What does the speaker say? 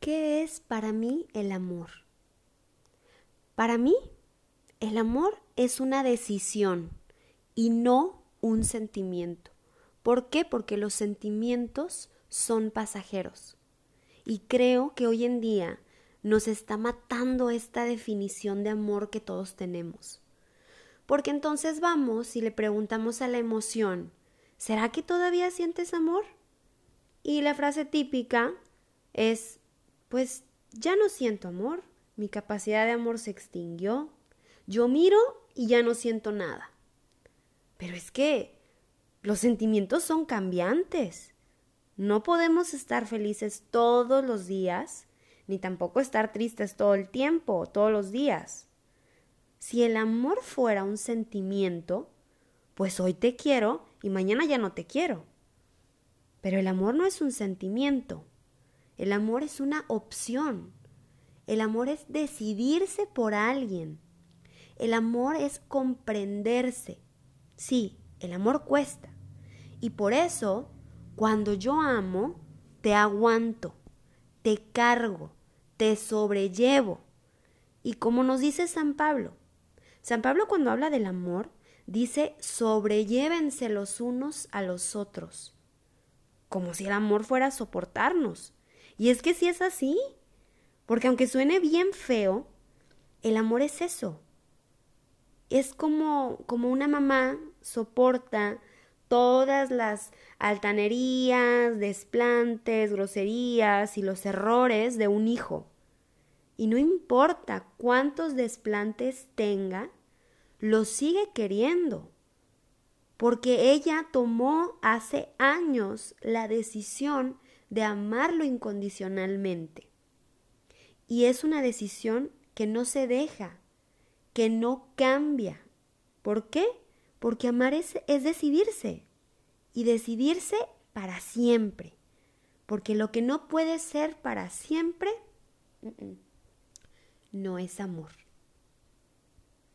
¿qué es para mí el amor? Para mí, el amor es una decisión y no un sentimiento. ¿Por qué? Porque los sentimientos son pasajeros. Y creo que hoy en día nos está matando esta definición de amor que todos tenemos. Porque entonces vamos y le preguntamos a la emoción, ¿será que todavía sientes amor? Y la frase típica es, pues ya no siento amor, mi capacidad de amor se extinguió, yo miro y ya no siento nada. Pero es que los sentimientos son cambiantes. No podemos estar felices todos los días, ni tampoco estar tristes todo el tiempo, todos los días. Si el amor fuera un sentimiento, pues hoy te quiero y mañana ya no te quiero. Pero el amor no es un sentimiento. El amor es una opción. El amor es decidirse por alguien. El amor es comprenderse. Sí, el amor cuesta. Y por eso, cuando yo amo, te aguanto, te cargo, te sobrellevo. Y como nos dice San Pablo, San Pablo cuando habla del amor dice sobrellévense los unos a los otros, como si el amor fuera soportarnos. Y es que si es así, porque aunque suene bien feo, el amor es eso. Es como, como una mamá soporta todas las altanerías, desplantes, groserías y los errores de un hijo. Y no importa cuántos desplantes tenga, lo sigue queriendo, porque ella tomó hace años la decisión de amarlo incondicionalmente. Y es una decisión que no se deja, que no cambia. ¿Por qué? Porque amar es, es decidirse y decidirse para siempre. Porque lo que no puede ser para siempre no es amor.